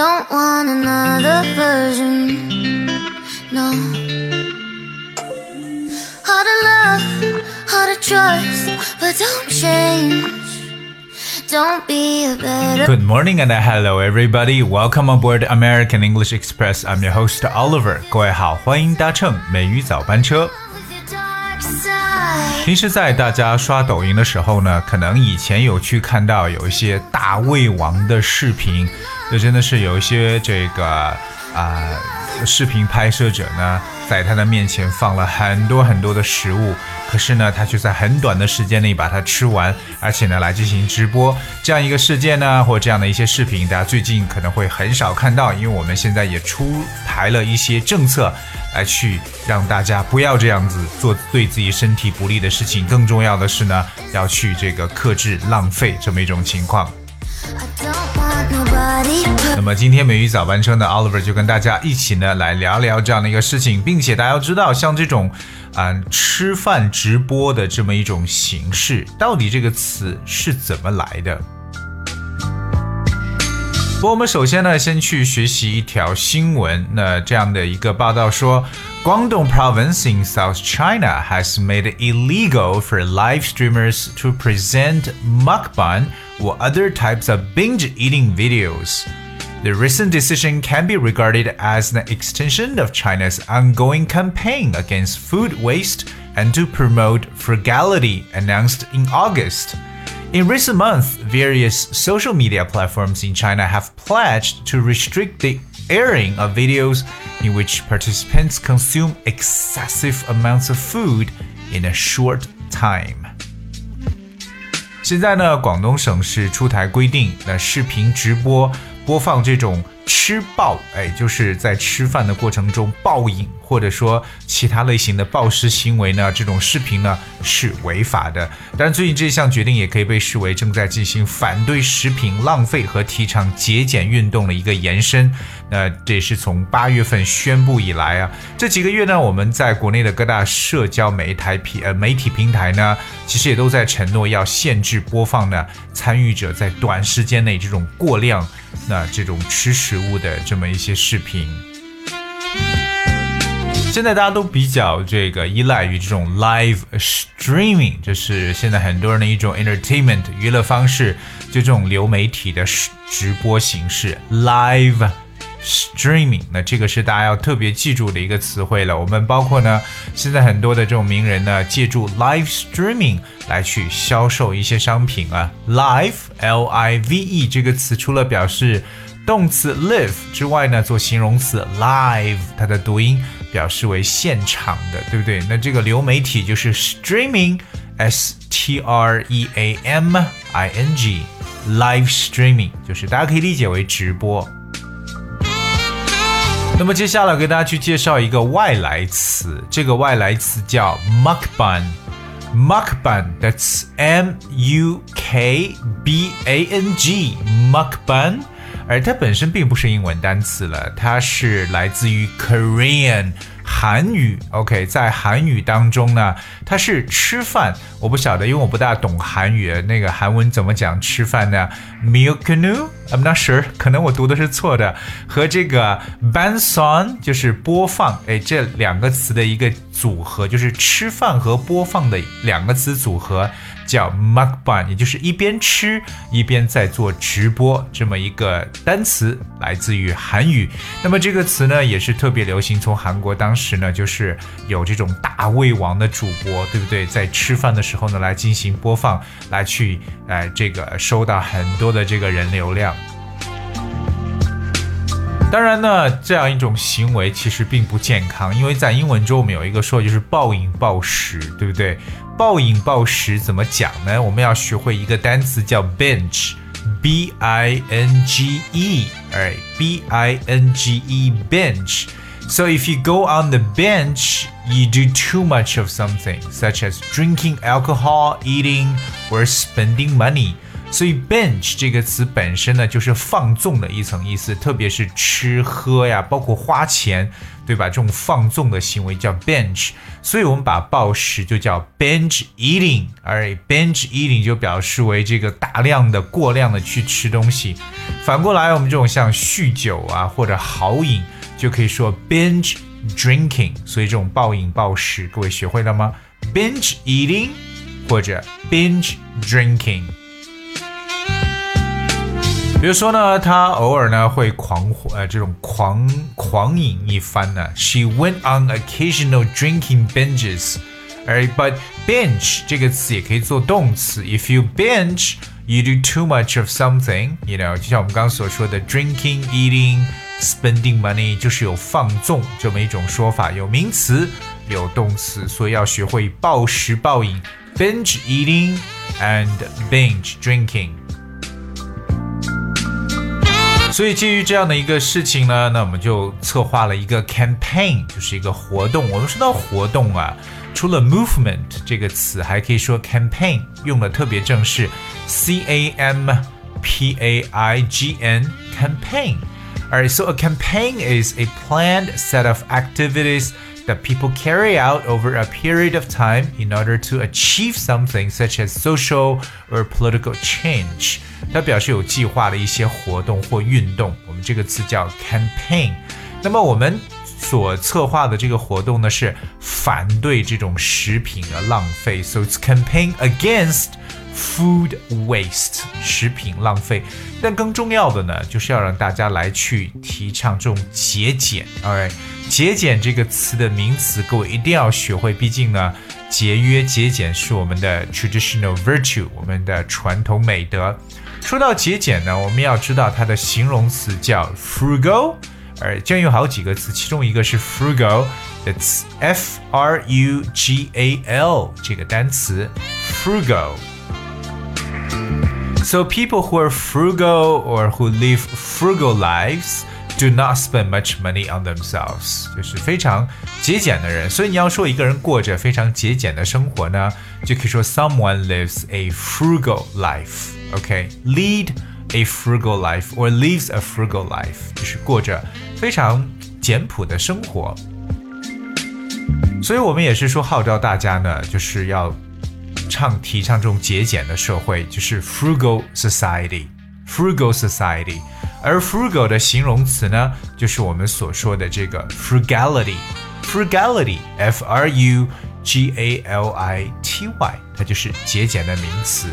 Don't want another version. No. Hard to love, hard to trust, but don't change. Don't be a better. Good morning and hello everybody. Welcome aboard American English Express. I'm your host Oliver. 各位好，欢迎搭乘美语早班车。 平时在大家刷抖音的时候呢，可能以前有去看到有一些大胃王的视频，就真的是有一些这个啊、视频拍摄者呢，在他的面前放了很多很多的食物，可是呢，他却在很短的时间内把它吃完，而且呢来进行直播这样一个事件呢，或这样的一些视频，大家最近可能会很少看到，因为我们现在也出台了一些政策。来去让大家不要这样子做对自己身体不利的事情。更重要的是呢，要去这个克制浪费这么一种情况。那么今天美语早班车呢，Oliver 就跟大家一起呢来聊聊这样的一个事情，并且大家要知道，像这种啊、吃饭直播的这么一种形式，到底这个词是怎么来的？不过我们首先呢，先去学习一条新闻。那这样的一个报道说，广东 province in South China has made it illegal for live streamers to present mukbang or other types of binge eating videos. The recent decision can be regarded as an extension of China's ongoing campaign against food waste and to promote frugality, announced in August. In recent months, various social media platforms in China have pledged to restrict the airing of videos in which participants consume excessive amounts of food in a short time. 现在呢，广东省是出台规定，那视频直播播放这种吃爆，哎，就是在吃饭的过程中爆饮，或者说其他类型的暴食行为呢，这种视频呢是违法的。当然，最近这项决定也可以被视为正在进行反对食品浪费和提倡节俭运动的一个延伸。那这也是从八月份宣布以来啊，这几个月呢，我们在国内的各大社交媒体平呃媒体平台呢，其实也都在承诺要限制播放呢参与者在短时间内这种过量那这种吃食物的这么一些视频。现在大家都比较这个依赖于这种 live streaming，这是现在很多人的一种 entertainment 娱乐方式，就这种流媒体的直播形式 live。streaming，那这个是大家要特别记住的一个词汇了。我们包括呢，现在很多的这种名人呢，借助 live streaming 来去销售一些商品啊。live L I V E 这个词除了表示动词 live 之外呢，做形容词 live，它的读音表示为现场的，对不对？那这个流媒体就是 streaming，S T R E A M I N G，live streaming 就是大家可以理解为直播。那么接下来给大家去介绍一个外来词，这个外来词叫 mukbang。mukbang，that's M U K B A N G，mukbang，而它本身并不是英文单词了，它是来自于 Korean 韩语。OK，在韩语当中呢，它是吃饭。我不晓得，因为我不大懂韩语，那个韩文怎么讲吃饭呢？Milknu，I'm not sure，可能我读的是错的。和这个 banson 就是播放，哎，这两个词的一个组合，就是吃饭和播放的两个词组合，叫 mukban，也就是一边吃一边在做直播这么一个单词，来自于韩语。那么这个词呢，也是特别流行，从韩国当时时呢，就是有这种大胃王的主播，对不对？在吃饭的时候呢，来进行播放，来去呃这个收到很多的这个人流量。当然呢，这样一种行为其实并不健康，因为在英文中我们有一个说就是暴饮暴食，对不对？暴饮暴食怎么讲呢？我们要学会一个单词叫 binge，b i n g e，哎，b i n g e binge。So if you go on the bench, you do too much of something, such as drinking alcohol, eating, or spending money. 所以 binge 这个词本身呢，就是放纵的一层意思，特别是吃喝呀，包括花钱，对吧？这种放纵的行为叫 binge。所以我们把暴食就叫 binge eating，而 binge eating 就表示为这个大量的、过量的去吃东西。反过来，我们这种像酗酒啊或者豪饮，就可以说 binge drinking。所以这种暴饮暴食，各位学会了吗？binge eating 或者 binge drinking。比如说呢，他偶尔呢会狂呃这种狂狂饮一番呢。She went on occasional drinking binges。而 but binge 这个词也可以做动词。If you binge, you do too much of something. You know，就像我们刚刚所说的 drinking, eating, spending money，就是有放纵这么一种说法，有名词，有动词，所以要学会暴食暴饮，binge eating and binge drinking。所以基于这样的一个事情呢，那我们就策划了一个 campaign，就是一个活动。我们说到活动啊，除了 movement 这个词，还可以说 campaign，用的特别正式，c a m p a i g n campaign。 Alright, so a campaign is a planned set of activities that people carry out over a period of time in order to achieve something such as social or political change. 它表示有计划的一些活动或运动，我们这个词叫 campaign。那么我们所策划的这个活动呢，是反对这种食品的浪费，so it's campaign against Food waste，食品浪费。但更重要的呢，就是要让大家来去提倡这种节俭。Alright，节俭这个词的名词，各位一定要学会，毕竟呢，节约节俭是我们的 traditional virtue，我们的传统美德。说到节俭呢，我们要知道它的形容词叫 frugal，而将有好几个词，其中一个是 frugal，it's f r u g a l 这个单词 frugal。So people who are frugal or who live frugal lives do not spend much money on themselves，就是非常节俭的人。所以你要说一个人过着非常节俭的生活呢，就可以说 someone lives a frugal life。OK, lead a frugal life or lives a frugal life，就是过着非常简朴的生活。所以我们也是说号召大家呢，就是要 倡提倡这种节俭的社会，就是 frugal society，frugal society。而 frugal 的形容词呢，就是我们所说的这个 frugality，frugality，f r u g a l i t y，它就是节俭的名词。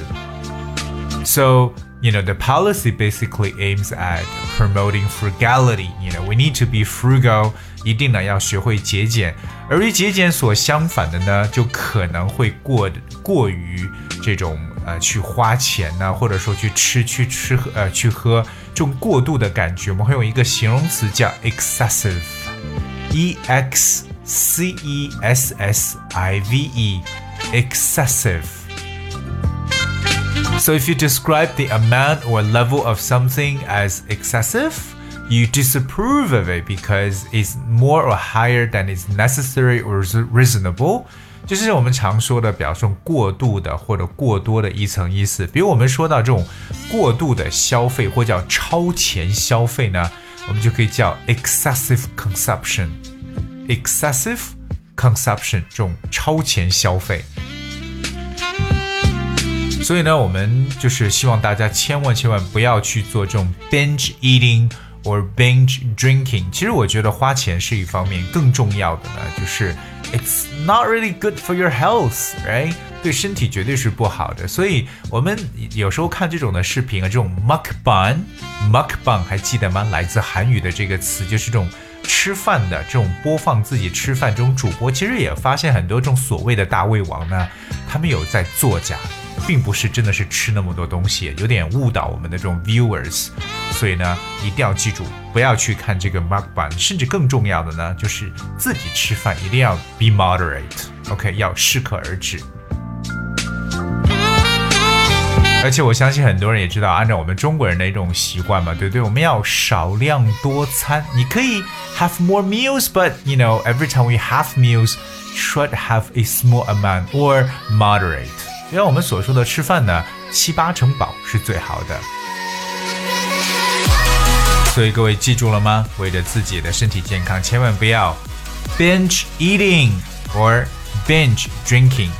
So, you know, the policy basically aims at promoting frugality. You know, we need to be frugal. 一定呢要学会节俭， 而与节俭所相反的呢，就可能会过过于这种呃去花钱呢，或者说去吃去吃喝呃去喝这种过度的感觉。我们会用一个形容词叫 excessive，e x c e s s i v e，excessive。So if you describe the amount or level of something as excessive, You disapprove of it because it's more or higher than is necessary or reasonable. 就是我们常说的表示过度的或者过多的一层意思。比如我们说到这种过度的消费或叫超前消费呢，我们就可以叫 excessive consumption。excessive consumption 这种超前消费。所以呢，我们就是希望大家千万千万不要去做这种 binge eating or binge drinking。其实我觉得花钱是一方面，更重要的呢，就是 it's not really good for your health，right？对身体绝对是不好的。所以我们有时候看这种的视频啊，这种 mukbang，mukbang 还记得吗？来自韩语的这个词，就是这种吃饭的这种播放自己吃饭这种主播，其实也发现很多这种所谓的大胃王呢，他们有在作假。并不是真的是吃那么多东西，有点误导我们的这种 viewers，所以呢，一定要记住，不要去看这个 m a r k b a n 甚至更重要的呢，就是自己吃饭一定要 be moderate，OK，要适可而止。而且我相信很多人也知道，按照我们中国人的一种习惯嘛，对不对？我们要少量多餐。你可以 have more meals，but you know every time we have meals should have a small amount or moderate。就像我们所说的吃饭呢，七八成饱是最好的。所以各位记住了吗？为了自己的身体健康，千万不要 binge eating or binge drinking。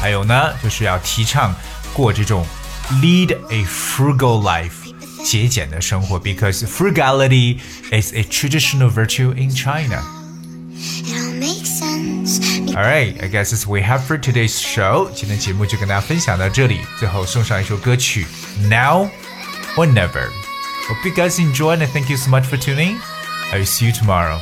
还有呢，就是要提倡过这种 lead a frugal life，节俭的生活，because frugality is a traditional virtue in China。It all makes sense. Alright, I guess that's we have for today's show。今天节目就跟大家分享到这里，最后送上一首歌曲，Now or Never。Hope you guys enjoyed and thank you so much for tuning. I will see you tomorrow.